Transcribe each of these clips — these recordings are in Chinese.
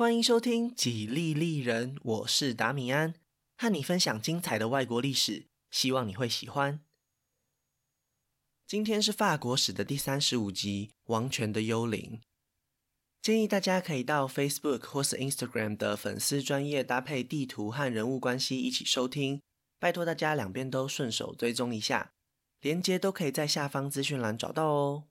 欢迎收听《几利利人》，我是达米安，和你分享精彩的外国历史，希望你会喜欢。今天是法国史的第三十五集《王权的幽灵》，建议大家可以到 Facebook 或是 Instagram 的粉丝专页搭配地图和人物关系一起收听，拜托大家两边都顺手追踪一下，连接都可以在下方资讯栏找到哦。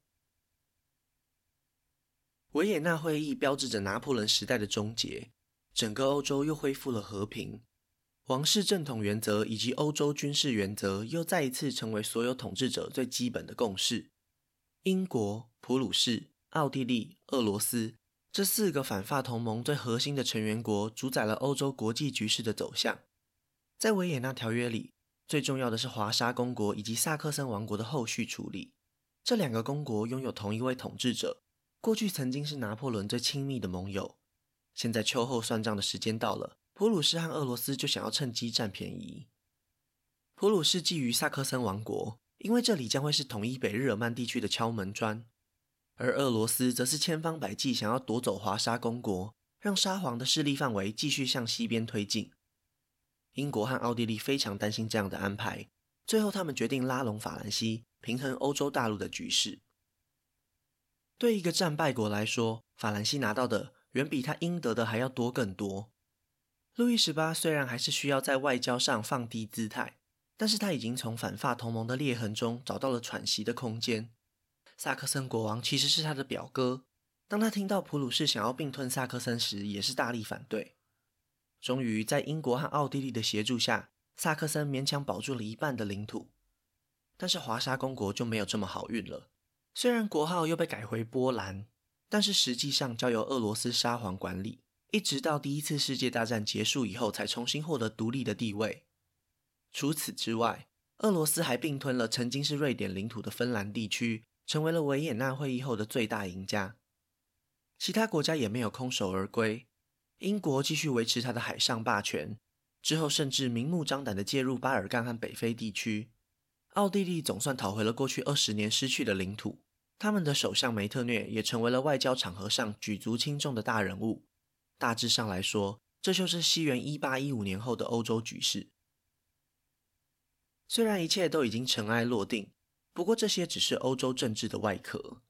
维也纳会议标志着拿破仑时代的终结，整个欧洲又恢复了和平。王室正统原则以及欧洲军事原则又再一次成为所有统治者最基本的共识。英国、普鲁士、奥地利、俄罗斯这四个反法同盟最核心的成员国，主宰了欧洲国际局势的走向。在维也纳条约里，最重要的是华沙公国以及萨克森王国的后续处理。这两个公国拥有同一位统治者。过去曾经是拿破仑最亲密的盟友，现在秋后算账的时间到了，普鲁士和俄罗斯就想要趁机占便宜。普鲁士觊觎萨克森王国，因为这里将会是统一北日耳曼地区的敲门砖；而俄罗斯则是千方百计想要夺走华沙公国，让沙皇的势力范围继续向西边推进。英国和奥地利非常担心这样的安排，最后他们决定拉拢法兰西，平衡欧洲大陆的局势。对一个战败国来说，法兰西拿到的远比他应得的还要多更多。路易十八虽然还是需要在外交上放低姿态，但是他已经从反法同盟的裂痕中找到了喘息的空间。萨克森国王其实是他的表哥，当他听到普鲁士想要并吞萨克森时，也是大力反对。终于在英国和奥地利的协助下，萨克森勉强保住了一半的领土，但是华沙公国就没有这么好运了。虽然国号又被改回波兰，但是实际上交由俄罗斯沙皇管理，一直到第一次世界大战结束以后，才重新获得独立的地位。除此之外，俄罗斯还并吞了曾经是瑞典领土的芬兰地区，成为了维也纳会议后的最大赢家。其他国家也没有空手而归，英国继续维持他的海上霸权，之后甚至明目张胆地介入巴尔干和北非地区。奥地利总算讨回了过去二十年失去的领土。他们的首相梅特涅也成为了外交场合上举足轻重的大人物。大致上来说，这就是西元一八一五年后的欧洲局势。虽然一切都已经尘埃落定，不过这些只是欧洲政治的外壳。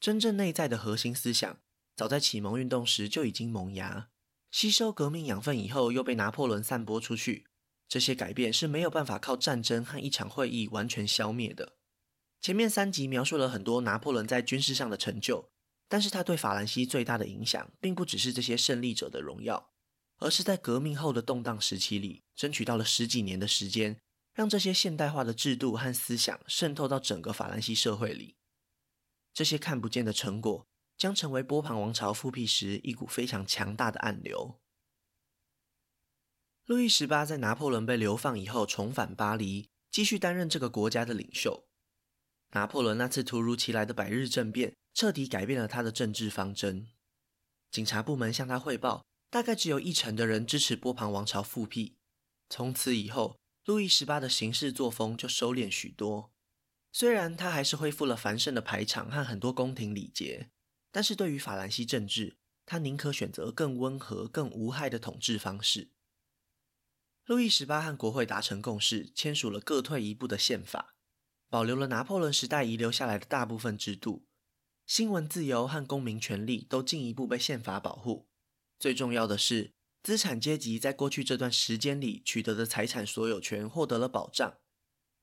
真正内在的核心思想，早在启蒙运动时就已经萌芽，吸收革命养分以后，又被拿破仑散播出去。这些改变是没有办法靠战争和一场会议完全消灭的。前面三集描述了很多拿破仑在军事上的成就，但是他对法兰西最大的影响，并不只是这些胜利者的荣耀，而是在革命后的动荡时期里，争取到了十几年的时间，让这些现代化的制度和思想渗透到整个法兰西社会里。这些看不见的成果，将成为波旁王朝复辟时一股非常强大的暗流。路易十八在拿破仑被流放以后，重返巴黎，继续担任这个国家的领袖。拿破仑那次突如其来的百日政变，彻底改变了他的政治方针。警察部门向他汇报，大概只有一成的人支持波旁王朝复辟。从此以后，路易十八的行事作风就收敛许多。虽然他还是恢复了繁盛的排场和很多宫廷礼节，但是对于法兰西政治，他宁可选择更温和、更无害的统治方式。路易十八和国会达成共识，签署了各退一步的宪法。保留了拿破仑时代遗留下来的大部分制度，新闻自由和公民权利都进一步被宪法保护。最重要的是，资产阶级在过去这段时间里取得的财产所有权获得了保障。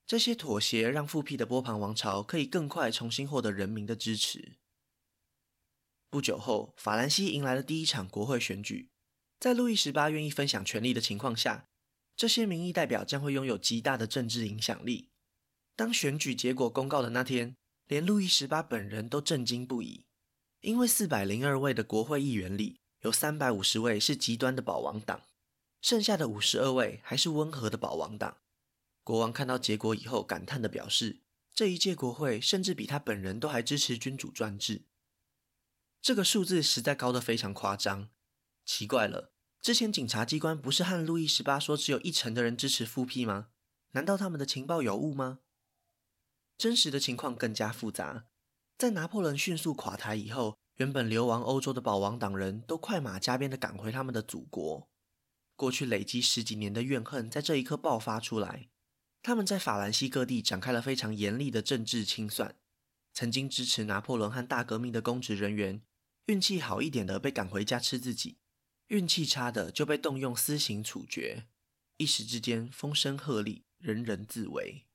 这些妥协让复辟的波旁王朝可以更快重新获得人民的支持。不久后，法兰西迎来了第一场国会选举。在路易十八愿意分享权力的情况下，这些民意代表将会拥有极大的政治影响力。当选举结果公告的那天，连路易十八本人都震惊不已，因为四百零二位的国会议员里，有三百五十位是极端的保王党，剩下的五十二位还是温和的保王党。国王看到结果以后，感叹地表示，这一届国会甚至比他本人都还支持君主专制。这个数字实在高得非常夸张。奇怪了，之前检察机关不是和路易十八说只有一成的人支持复辟吗？难道他们的情报有误吗？真实的情况更加复杂。在拿破仑迅速垮台以后，原本流亡欧洲的保王党人都快马加鞭地赶回他们的祖国。过去累积十几年的怨恨，在这一刻爆发出来。他们在法兰西各地展开了非常严厉的政治清算。曾经支持拿破仑和大革命的公职人员，运气好一点的被赶回家吃自己，运气差的就被动用私刑处决。一时之间风声鹤唳，人人自危。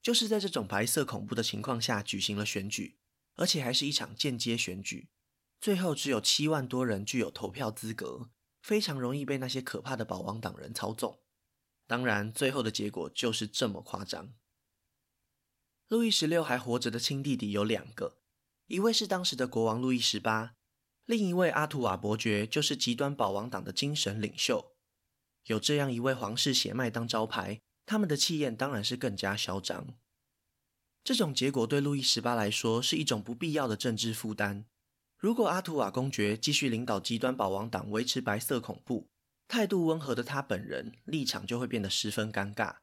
就是在这种白色恐怖的情况下举行了选举，而且还是一场间接选举。最后只有七万多人具有投票资格，非常容易被那些可怕的保王党人操纵。当然，最后的结果就是这么夸张。路易十六还活着的亲弟弟有两个，一位是当时的国王路易十八，另一位阿图瓦伯爵就是极端保王党的精神领袖。有这样一位皇室血脉当招牌，他们的气焰当然是更加嚣张。这种结果对路易十八来说是一种不必要的政治负担。如果阿图瓦公爵继续领导极端保王党，维持白色恐怖，态度温和的他本人立场就会变得十分尴尬。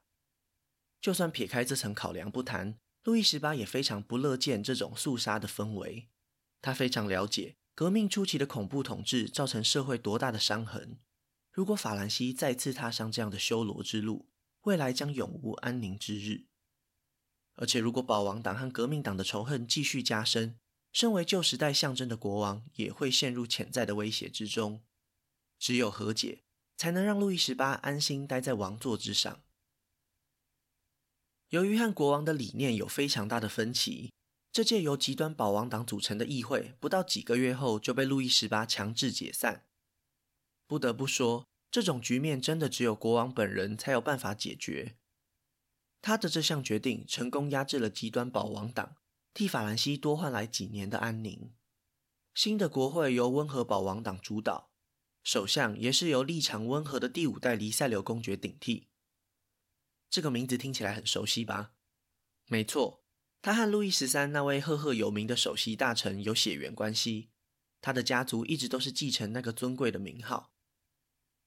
就算撇开这层考量不谈。路易十八也非常不乐见这种肃杀的氛围，他非常了解革命初期的恐怖统治造成社会多大的伤痕。如果法兰西再次踏上这样的修罗之路，未来将永无安宁之日。而且，如果保王党和革命党的仇恨继续加深，身为旧时代象征的国王也会陷入潜在的威胁之中。只有和解，才能让路易十八安心待在王座之上。由于和国王的理念有非常大的分歧，这届由极端保王党组成的议会，不到几个月后就被路易十八强制解散。不得不说，这种局面真的只有国王本人才有办法解决。他的这项决定成功压制了极端保王党，替法兰西多换来几年的安宁。新的国会由温和保王党主导，首相也是由立场温和的第五代黎塞留公爵顶替。这个名字听起来很熟悉吧？没错，他和路易十三那位赫赫有名的首席大臣有血缘关系。他的家族一直都是继承那个尊贵的名号。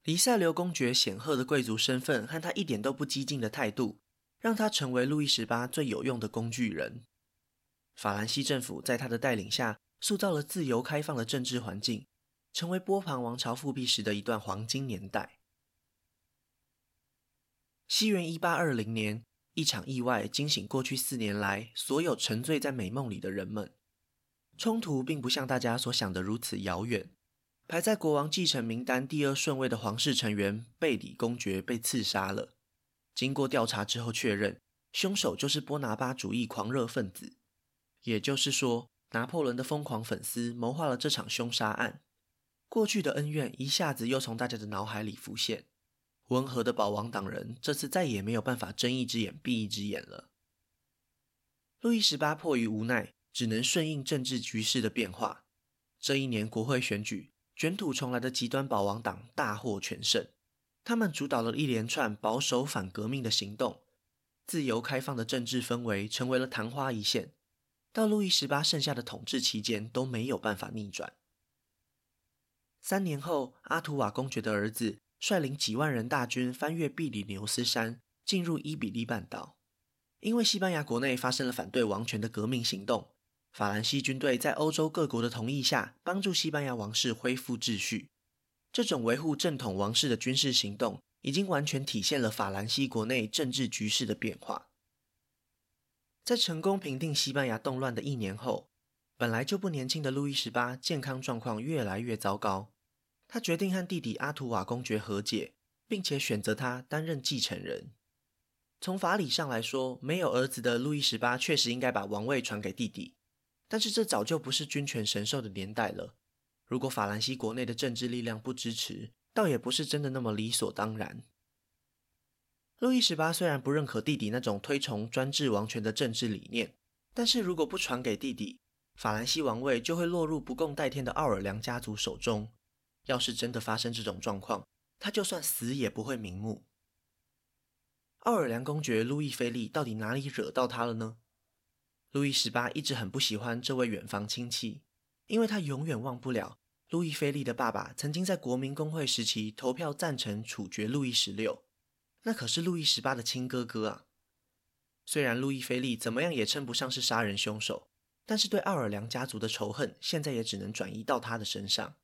黎塞留公爵显赫的贵族身份和他一点都不激进的态度，让他成为路易十八最有用的工具人。法兰西政府在他的带领下，塑造了自由开放的政治环境，成为波旁王朝复辟时的一段黄金年代。西元一八二零年，一场意外惊醒过去四年来所有沉醉在美梦里的人们。冲突并不像大家所想的如此遥远。排在国王继承名单第二顺位的皇室成员贝里公爵被刺杀了。经过调查之后确认，凶手就是波拿巴主义狂热分子。也就是说，拿破仑的疯狂粉丝谋划了这场凶杀案。过去的恩怨一下子又从大家的脑海里浮现。温和的保王党人这次再也没有办法睁一只眼闭一只眼了。路易十八迫于无奈，只能顺应政治局势的变化。这一年国会选举，卷土重来的极端保王党大获全胜。他们主导了一连串保守反革命的行动，自由开放的政治氛围成为了昙花一现。到路易十八剩下的统治期间都没有办法逆转。三年后，阿图瓦公爵的儿子。率领几万人大军翻越比利牛斯山，进入伊比利半岛。因为西班牙国内发生了反对王权的革命行动，法兰西军队在欧洲各国的同意下，帮助西班牙王室恢复秩序。这种维护正统王室的军事行动，已经完全体现了法兰西国内政治局势的变化。在成功平定西班牙动乱的一年后，本来就不年轻的路易十八健康状况越来越糟糕。他决定和弟弟阿图瓦公爵和解，并且选择他担任继承人。从法理上来说，没有儿子的路易十八确实应该把王位传给弟弟。但是这早就不是君权神授的年代了。如果法兰西国内的政治力量不支持，倒也不是真的那么理所当然。路易十八虽然不认可弟弟那种推崇专制王权的政治理念，但是如果不传给弟弟，法兰西王位就会落入不共戴天的奥尔良家族手中。要是真的发生这种状况，他就算死也不会瞑目。奥尔良公爵路易菲利到底哪里惹到他了呢？路易十八一直很不喜欢这位远房亲戚，因为他永远忘不了路易菲利的爸爸曾经在国民公会时期投票赞成处决路易十六，那可是路易十八的亲哥哥啊。虽然路易菲利怎么样也称不上是杀人凶手，但是对奥尔良家族的仇恨，现在也只能转移到他的身上。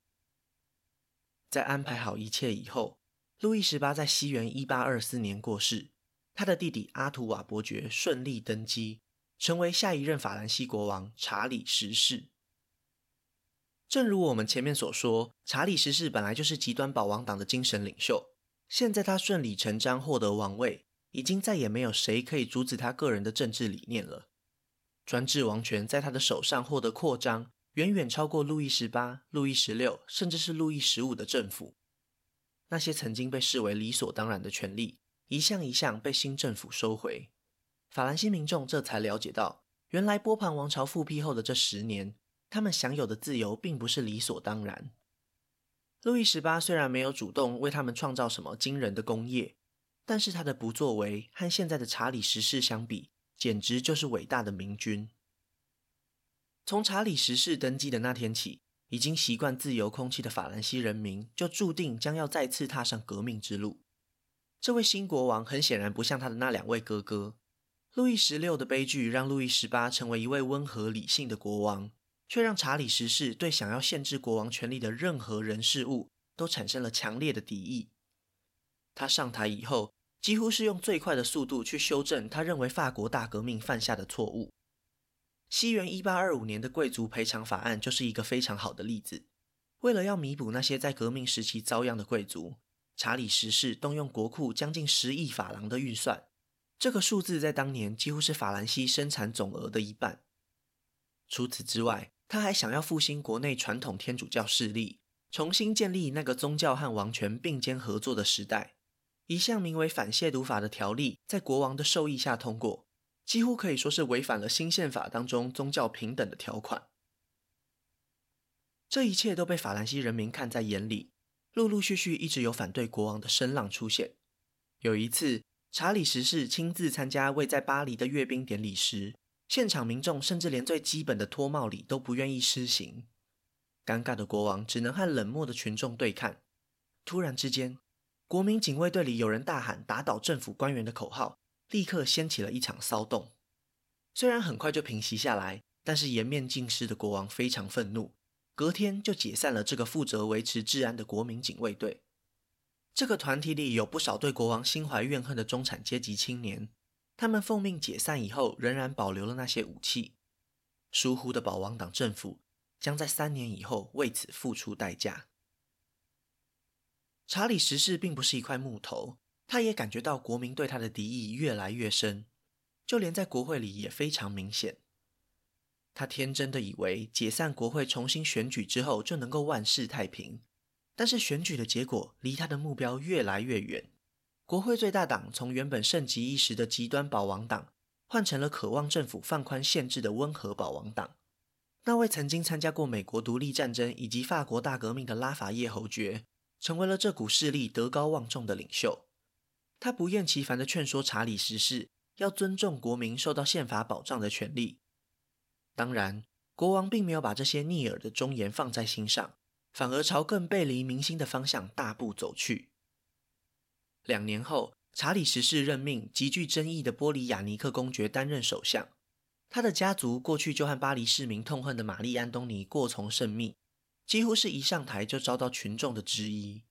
在安排好一切以后，路易十八在西元一八二四年过世，他的弟弟阿图瓦伯爵顺利登基，成为下一任法兰西国王查理十世。正如我们前面所说，查理十世本来就是极端保王党的精神领袖，现在他顺理成章获得王位，已经再也没有谁可以阻止他个人的政治理念了。专制王权在他的手上获得扩张，远远超过路易十八、路易十六，甚至是路易十五的政府。那些曾经被视为理所当然的权利，一项一项被新政府收回。法兰西民众这才了解到，原来波旁王朝复辟后的这十年，他们享有的自由并不是理所当然。路易十八虽然没有主动为他们创造什么惊人的功业，但是他的不作为和现在的查理十世相比，简直就是伟大的明君。从查理十世登基的那天起，已经习惯自由空气的法兰西人民就注定将要再次踏上革命之路。这位新国王很显然不像他的那两位哥哥。路易十六的悲剧让路易十八成为一位温和理性的国王，却让查理十世对想要限制国王权力的任何人事物都产生了强烈的敌意。他上台以后，几乎是用最快的速度去修正他认为法国大革命犯下的错误。西元一八二五年的贵族赔偿法案就是一个非常好的例子。为了要弥补那些在革命时期遭殃的贵族，查理十世动用国库将近十亿法郎的预算，这个数字在当年几乎是法兰西生产总额的一半。除此之外，他还想要复兴国内传统天主教势力，重新建立那个宗教和王权并肩合作的时代。一项名为反亵渎法的条例在国王的授意下通过，几乎可以说是违反了新宪法当中宗教平等的条款。这一切都被法兰西人民看在眼里，陆陆续续一直有反对国王的声浪出现。有一次，查理十世亲自参加位在巴黎的阅兵典礼时，现场民众甚至连最基本的脱帽礼都不愿意施行。尴尬的国王只能和冷漠的群众对看。突然之间，国民警卫队里有人大喊“打倒政府官员”的口号，立刻掀起了一场骚动。虽然很快就平息下来，但是颜面尽失的国王非常愤怒，隔天就解散了这个负责维持治安的国民警卫队。这个团体里有不少对国王心怀怨恨的中产阶级青年，他们奉命解散以后，仍然保留了那些武器。疏忽的保王党政府将在三年以后为此付出代价。查理十世并不是一块木头，他也感觉到国民对他的敌意越来越深，就连在国会里也非常明显。他天真的以为解散国会、重新选举之后就能够万事太平，但是选举的结果离他的目标越来越远。国会最大党从原本盛极一时的极端保王党，换成了渴望政府放宽限制的温和保王党。那位曾经参加过美国独立战争以及法国大革命的拉法叶侯爵。成为了这股势力德高望重的领袖，他不厌其烦地劝说查理十世要尊重国民受到宪法保障的权利。当然，国王并没有把这些逆耳的忠言放在心上，反而朝更背离民心的方向大步走去。两年后，查理十世任命极具争议的波里亚尼克公爵担任首相，他的家族过去就和巴黎市民痛恨的玛丽安东尼过从甚密。几乎是一上台就遭到群众的质疑。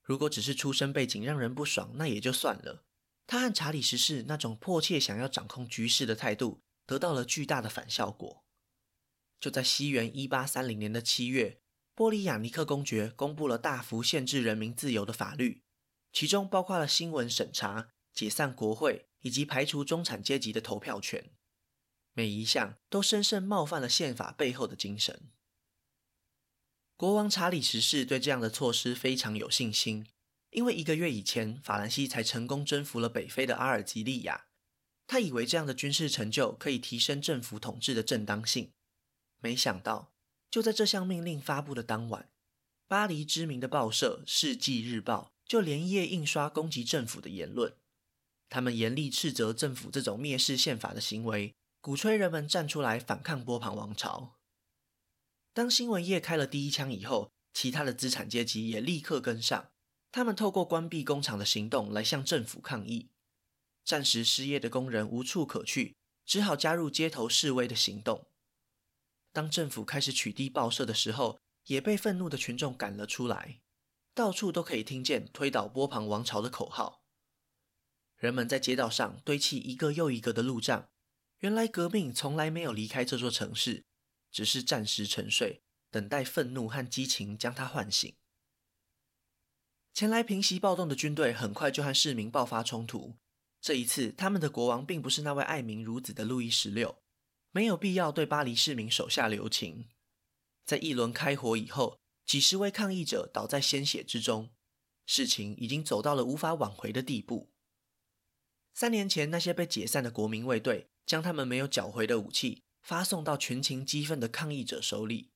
如果只是出身背景让人不爽，那也就算了。他和查理十世那种迫切想要掌控局势的态度，得到了巨大的反效果。就在西元一八三零年的七月，波里亚尼克公爵公布了大幅限制人民自由的法律，其中包括了新闻审查、解散国会以及排除中产阶级的投票权。每一项都深深冒犯了宪法背后的精神。国王查理十世对这样的措施非常有信心，因为一个月以前，法兰西才成功征服了北非的阿尔及利亚。他以为这样的军事成就可以提升政府统治的正当性。没想到，就在这项命令发布的当晚，巴黎知名的报社《世纪日报》就连夜印刷攻击政府的言论。他们严厉斥责政府这种蔑视宪法的行为，鼓吹人们站出来反抗波旁王朝。当新闻业开了第一枪以后，其他的资产阶级也立刻跟上。他们透过关闭工厂的行动来向政府抗议。暂时失业的工人无处可去，只好加入街头示威的行动。当政府开始取缔报社的时候，也被愤怒的群众赶了出来，到处都可以听见推倒波旁王朝的口号。人们在街道上堆砌一个又一个的路障。原来革命从来没有离开这座城市，只是暂时沉睡，等待愤怒和激情将它唤醒。前来平息暴动的军队很快就和市民爆发冲突。这一次，他们的国王并不是那位爱民如子的路易十六，没有必要对巴黎市民手下留情。在一轮开火以后，几十位抗议者倒在鲜血之中，事情已经走到了无法挽回的地步。三年前，那些被解散的国民卫队。将他们没有缴回的武器发送到群情激愤的抗议者手里。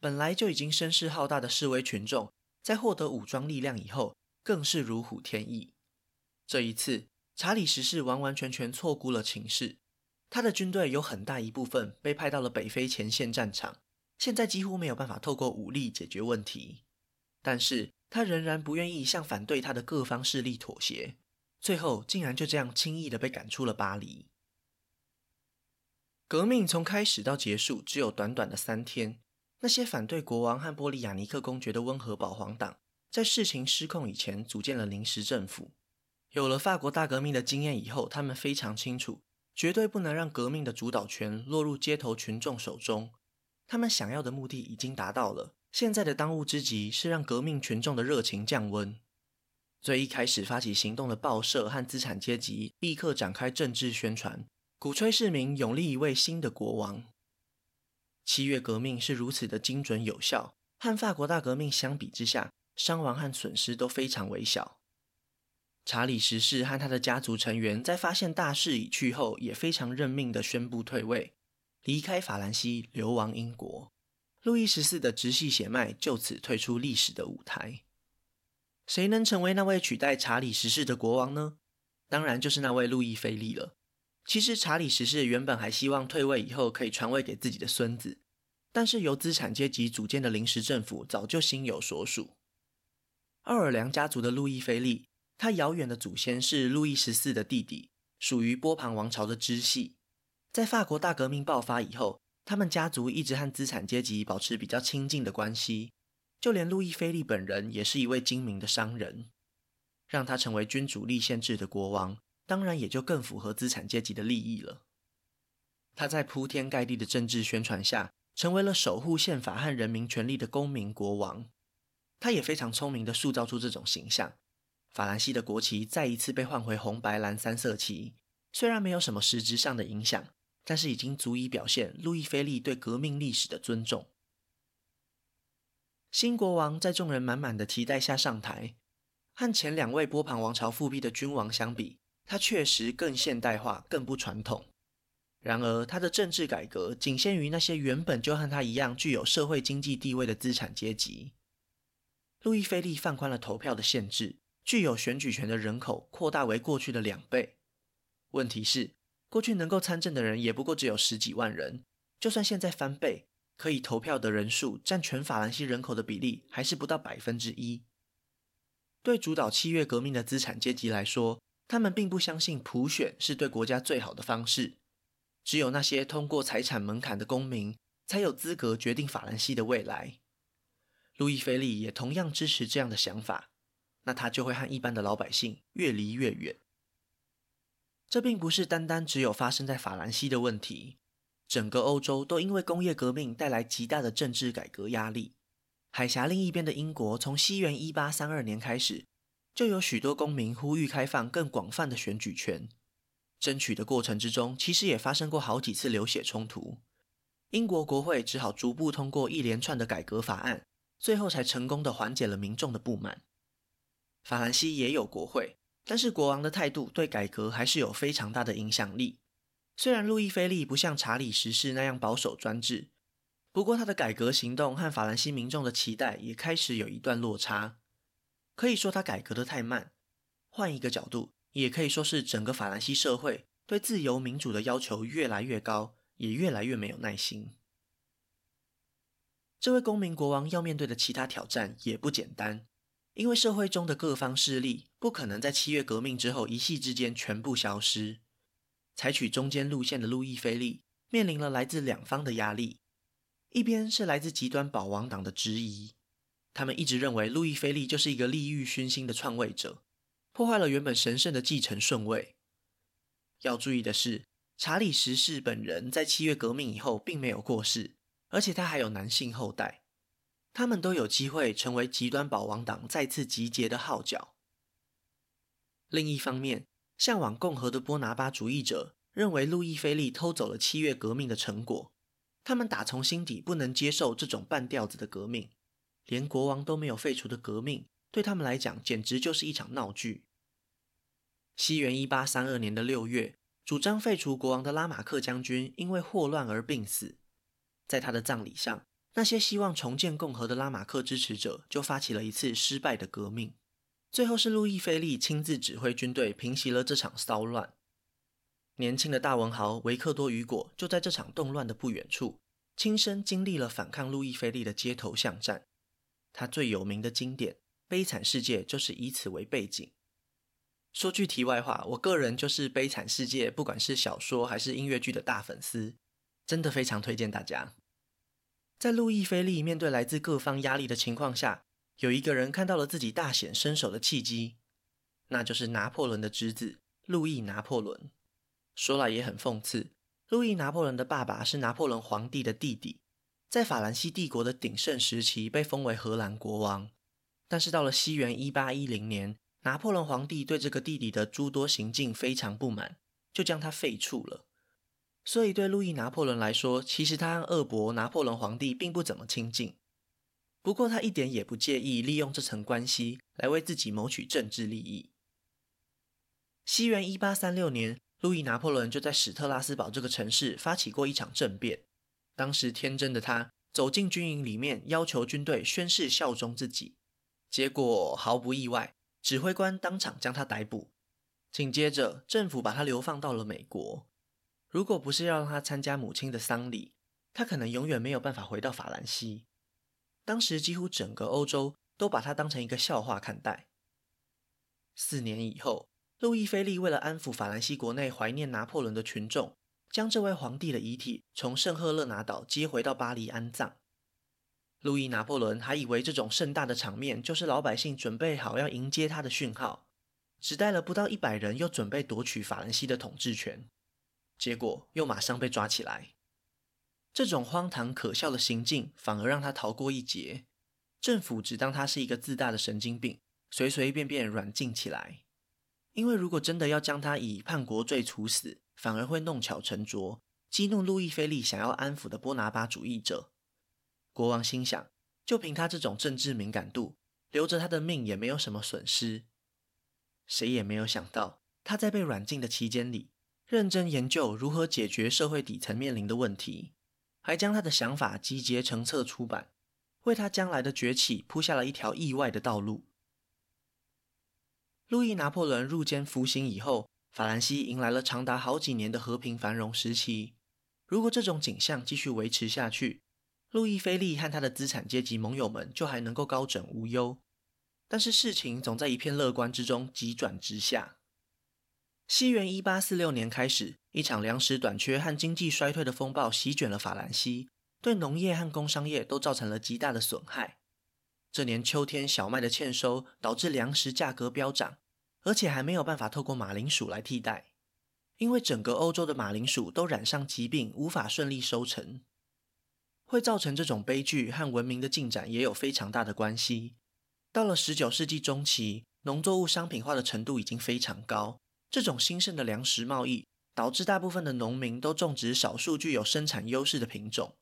本来就已经声势浩大的示威群众，在获得武装力量以后，更是如虎添翼。这一次，查理十世完完全全错估了情势，他的军队有很大一部分被派到了北非前线战场，现在几乎没有办法透过武力解决问题。但是他仍然不愿意向反对他的各方势力妥协，最后竟然就这样轻易的被赶出了巴黎。革命从开始到结束只有短短的三天。那些反对国王和波利亚尼克公爵的温和保皇党，在事情失控以前组建了临时政府。有了法国大革命的经验以后，他们非常清楚，绝对不能让革命的主导权落入街头群众手中。他们想要的目的已经达到了，现在的当务之急是让革命群众的热情降温。最一开始发起行动的报社和资产阶级立刻展开政治宣传。鼓吹市民拥立一位新的国王。七月革命是如此的精准有效，和法国大革命相比之下，伤亡和损失都非常微小。查理十世和他的家族成员在发现大势已去后，也非常认命地宣布退位，离开法兰西，流亡英国。路易十四的直系血脉就此退出历史的舞台。谁能成为那位取代查理十世的国王呢？当然就是那位路易菲利了。其实，查理十世原本还希望退位以后可以传位给自己的孙子，但是由资产阶级组建的临时政府早就心有所属。奥尔良家族的路易菲利，他遥远的祖先是路易十四的弟弟，属于波旁王朝的支系。在法国大革命爆发以后，他们家族一直和资产阶级保持比较亲近的关系，就连路易菲利本人也是一位精明的商人，让他成为君主立宪制的国王。当然也就更符合资产阶级的利益了。他在铺天盖地的政治宣传下，成为了守护宪法和人民权利的公民国王。他也非常聪明地塑造出这种形象。法兰西的国旗再一次被换回红白蓝三色旗，虽然没有什么实质上的影响，但是已经足以表现路易菲利对革命历史的尊重。新国王在众人满满的期待下上台，和前两位波旁王朝复辟的君王相比，他确实更现代化、更不传统。然而，他的政治改革仅限于那些原本就和他一样具有社会经济地位的资产阶级。路易菲利放宽了投票的限制，具有选举权的人口扩大为过去的两倍。问题是，过去能够参政的人也不过只有十几万人，就算现在翻倍，可以投票的人数占全法兰西人口的比例还是不到百分之一。对主导七月革命的资产阶级来说，他们并不相信普选是对国家最好的方式，只有那些通过财产门槛的公民才有资格决定法兰西的未来。路易菲利也同样支持这样的想法，那他就会和一般的老百姓越离越远。这并不是单单只有发生在法兰西的问题，整个欧洲都因为工业革命带来极大的政治改革压力。海峡另一边的英国，从西元一八三二年开始。就有许多公民呼吁开放更广泛的选举权，争取的过程之中，其实也发生过好几次流血冲突。英国国会只好逐步通过一连串的改革法案，最后才成功的缓解了民众的不满。法兰西也有国会，但是国王的态度对改革还是有非常大的影响力。虽然路易菲利不像查理十世那样保守专制，不过他的改革行动和法兰西民众的期待也开始有一段落差。可以说他改革得太慢，换一个角度，也可以说是整个法兰西社会对自由民主的要求越来越高，也越来越没有耐心。这位公民国王要面对的其他挑战也不简单，因为社会中的各方势力不可能在七月革命之后一夕之间全部消失。采取中间路线的路易菲利面临了来自两方的压力。一边是来自极端保王党的质疑，他们一直认为路易菲利就是一个利欲熏心的篡位者，破坏了原本神圣的继承顺位。要注意的是，查理十世本人在七月革命以后并没有过世，而且他还有男性后代，他们都有机会成为极端保王党再次集结的号角。另一方面，向往共和的波拿巴主义者认为路易菲利偷走了七月革命的成果。他们打从心底不能接受这种半吊子的革命，连国王都没有废除的革命，对他们来讲简直就是一场闹剧。西元一八三二年的六月，主张废除国王的拉马克将军因为霍乱而病死，在他的葬礼上，那些希望重建共和的拉马克支持者就发起了一次失败的革命，最后是路易菲利亲自指挥军队平息了这场骚乱。年轻的大文豪维克多·雨果就在这场动乱的不远处，亲身经历了反抗路易菲利的街头巷战。他最有名的经典《悲惨世界》就是以此为背景。说句题外话，我个人就是《悲惨世界》，不管是小说还是音乐剧的大粉丝，真的非常推荐大家。在路易菲利面对来自各方压力的情况下，有一个人看到了自己大显身手的契机，那就是拿破仑的侄子路易拿破仑。说来也很讽刺，路易拿破仑的爸爸是拿破仑皇帝的弟弟，在法兰西帝国的鼎盛时期被封为荷兰国王，但是到了西元一八一零年，拿破仑皇帝对这个弟弟的诸多行径非常不满，就将他废黜了。所以对路易拿破仑来说，其实他和二伯拿破仑皇帝并不怎么亲近，不过他一点也不介意利用这层关系来为自己谋取政治利益。西元一八三六年。路易拿破仑就在史特拉斯堡这个城市发起过一场政变。当时天真的他走进军营里面，要求军队宣誓效忠自己。结果毫不意外，指挥官当场将他逮捕。紧接着，政府把他流放到了美国。如果不是要让他参加母亲的丧礼，他可能永远没有办法回到法兰西。当时几乎整个欧洲都把他当成一个笑话看待。四年以后。路易菲利为了安抚法兰西国内怀念拿破仑的群众，将这位皇帝的遗体从圣赫勒拿岛接回到巴黎安葬。路易拿破仑还以为这种盛大的场面就是老百姓准备好要迎接他的讯号，只带了不到一百人，又准备夺取法兰西的统治权，结果又马上被抓起来。这种荒唐可笑的行径反而让他逃过一劫，政府只当他是一个自大的神经病，随随便便软禁起来。因为如果真的要将他以叛国罪处死，反而会弄巧成拙，激怒路易菲利想要安抚的波拿巴主义者。国王心想，就凭他这种政治敏感度，留着他的命也没有什么损失。谁也没有想到，他在被软禁的期间里，认真研究如何解决社会底层面临的问题，还将他的想法集结成册出版，为他将来的崛起铺下了一条意外的道路。路易拿破仑入监服刑以后，法兰西迎来了长达好几年的和平繁荣时期。如果这种景象继续维持下去，路易菲利和他的资产阶级盟友们就还能够高枕无忧。但是事情总在一片乐观之中急转直下。西元一八四六年开始，一场粮食短缺和经济衰退的风暴席卷了法兰西，对农业和工商业都造成了极大的损害。这年秋天，小麦的欠收导致粮食价格飙涨，而且还没有办法透过马铃薯来替代，因为整个欧洲的马铃薯都染上疾病，无法顺利收成。会造成这种悲剧和文明的进展也有非常大的关系。到了十九世纪中期，农作物商品化的程度已经非常高，这种兴盛的粮食贸易导致大部分的农民都种植少数具有生产优势的品种。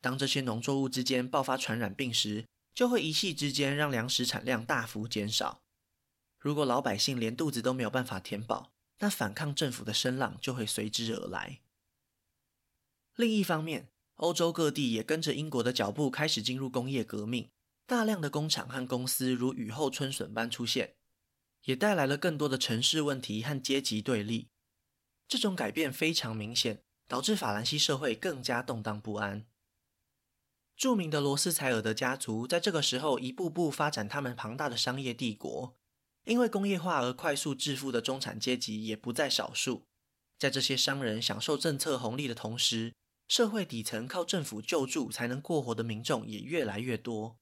当这些农作物之间爆发传染病时，就会一夕之间让粮食产量大幅减少。如果老百姓连肚子都没有办法填饱，那反抗政府的声浪就会随之而来。另一方面，欧洲各地也跟着英国的脚步开始进入工业革命，大量的工厂和公司如雨后春笋般出现，也带来了更多的城市问题和阶级对立。这种改变非常明显，导致法兰西社会更加动荡不安。著名的罗斯柴尔德家族在这个时候一步步发展他们庞大的商业帝国，因为工业化而快速致富的中产阶级也不在少数。在这些商人享受政策红利的同时，社会底层靠政府救助才能过活的民众也越来越多，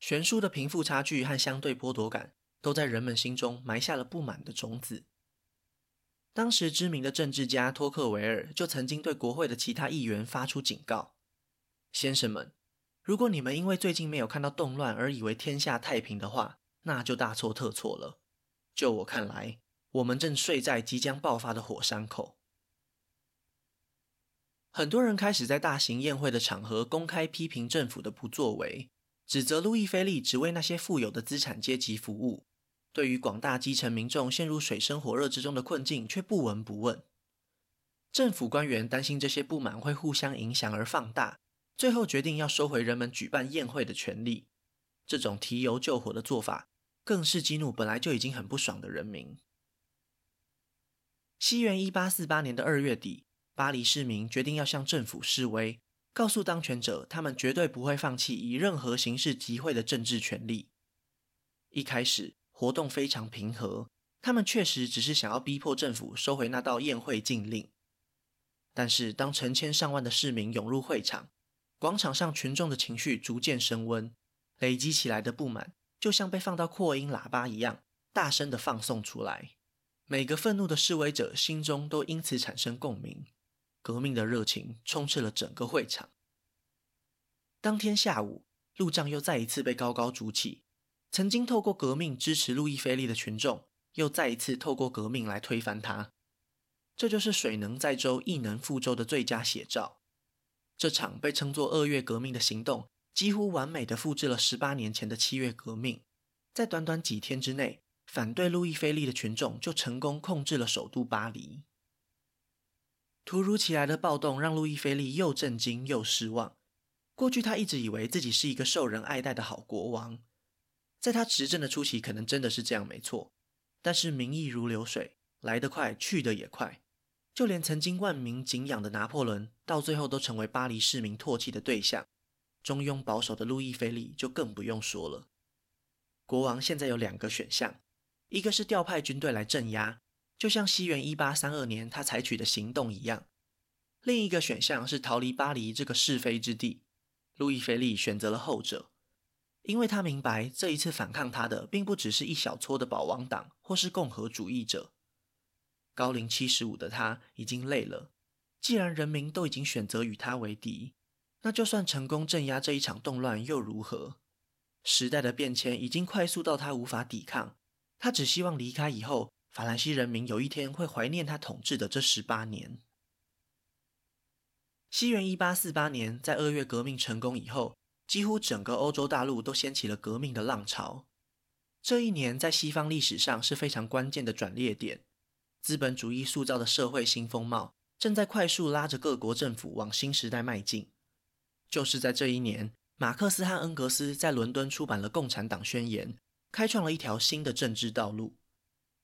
悬殊的贫富差距和相对剥夺感都在人们心中埋下了不满的种子。当时知名的政治家托克维尔就曾经对国会的其他议员发出警告：“先生们，如果你们因为最近没有看到动乱而以为天下太平的话，那就大错特错了。就我看来，我们正睡在即将爆发的火山口。”很多人开始在大型宴会的场合公开批评政府的不作为，指责路易菲利只为那些富有的资产阶级服务，对于广大基层民众陷入水深火热之中的困境却不闻不问。政府官员担心这些不满会互相影响而放大，最后决定要收回人们举办宴会的权利。这种提油救火的做法，更是激怒本来就已经很不爽的人民。西元一八四八年的二月底。巴黎市民决定要向政府示威，告诉当权者，他们绝对不会放弃以任何形式集会的政治权利。一开始活动非常平和，他们确实只是想要逼迫政府收回那道宴会禁令。但是，当成千上万的市民涌入会场，广场上群众的情绪逐渐升温，累积起来的不满就像被放到扩音喇叭一样，大声地放送出来。每个愤怒的示威者心中都因此产生共鸣。革命的热情充斥了整个会场。当天下午，路障又再一次被高高筑起。曾经透过革命支持路易菲利的群众，又再一次透过革命来推翻他。这就是水能载舟，亦能覆舟的最佳写照。这场被称作“二月革命”的行动，几乎完美的复制了十八年前的七月革命。在短短几天之内，反对路易菲利的群众就成功控制了首都巴黎。突如其来的暴动让路易菲利又震惊又失望。过去他一直以为自己是一个受人爱戴的好国王，在他执政的初期，可能真的是这样，没错。但是民意如流水，来得快，去得也快。就连曾经万民敬仰的拿破仑，到最后都成为巴黎市民唾弃的对象。中庸保守的路易菲利就更不用说了。国王现在有两个选项，一个是调派军队来镇压。就像西元一八三二年他采取的行动一样，另一个选项是逃离巴黎这个是非之地。路易菲利选择了后者，因为他明白这一次反抗他的并不只是一小撮的保王党或是共和主义者。高龄七十五的他已经累了，既然人民都已经选择与他为敌，那就算成功镇压这一场动乱又如何？时代的变迁已经快速到他无法抵抗，他只希望离开以后。法兰西人民有一天会怀念他统治的这十八年。西元一八四八年，在二月革命成功以后，几乎整个欧洲大陆都掀起了革命的浪潮。这一年在西方历史上是非常关键的转捩点，资本主义塑造的社会新风貌正在快速拉着各国政府往新时代迈进。就是在这一年，马克思和恩格斯在伦敦出版了《共产党宣言》，开创了一条新的政治道路。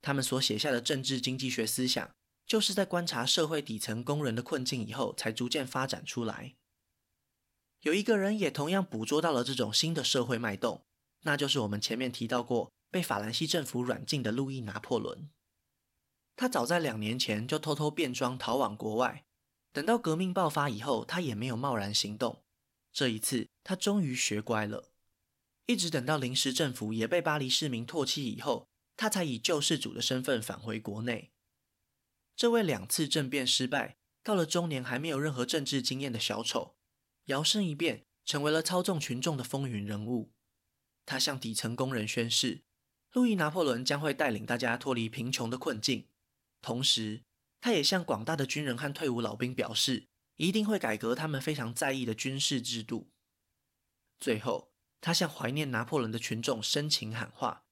他们所写下的政治经济学思想，就是在观察社会底层工人的困境以后，才逐渐发展出来。有一个人也同样捕捉到了这种新的社会脉动，那就是我们前面提到过被法兰西政府软禁的路易拿破仑。他早在两年前就偷偷变装逃往国外，等到革命爆发以后，他也没有贸然行动。这一次，他终于学乖了，一直等到临时政府也被巴黎市民唾弃以后。他才以救世主的身份返回国内。这位两次政变失败，到了中年还没有任何政治经验的小丑，摇身一变成为了操纵群众的风云人物。他向底层工人宣誓，路易拿破仑将会带领大家脱离贫穷的困境。同时，他也向广大的军人和退伍老兵表示，一定会改革他们非常在意的军事制度。最后，他向怀念拿破仑的群众深情喊话。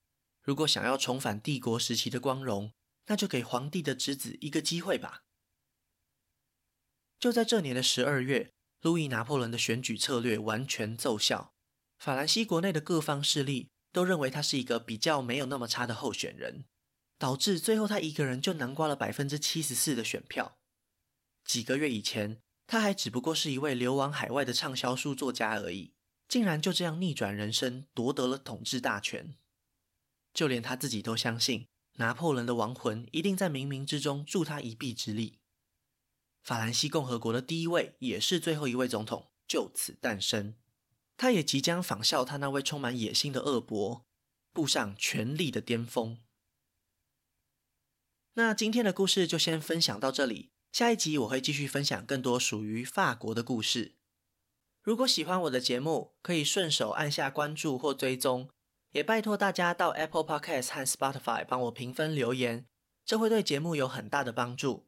如果想要重返帝国时期的光荣，那就给皇帝的侄子一个机会吧。就在这年的十二月，路易拿破仑的选举策略完全奏效。法兰西国内的各方势力都认为他是一个比较没有那么差的候选人，导致最后他一个人就囊括了百分之七十四的选票。几个月以前，他还只不过是一位流亡海外的畅销书作家而已，竟然就这样逆转人生，夺得了统治大权。就连他自己都相信，拿破仑的亡魂一定在冥冥之中助他一臂之力。法兰西共和国的第一位，也是最后一位总统就此诞生。他也即将仿效他那位充满野心的恶伯，步上权力的巅峰。那今天的故事就先分享到这里，下一集我会继续分享更多属于法国的故事。如果喜欢我的节目，可以顺手按下关注或追踪，也拜托大家到 Apple Podcast 和 Spotify 帮我评分留言，这会对节目有很大的帮助。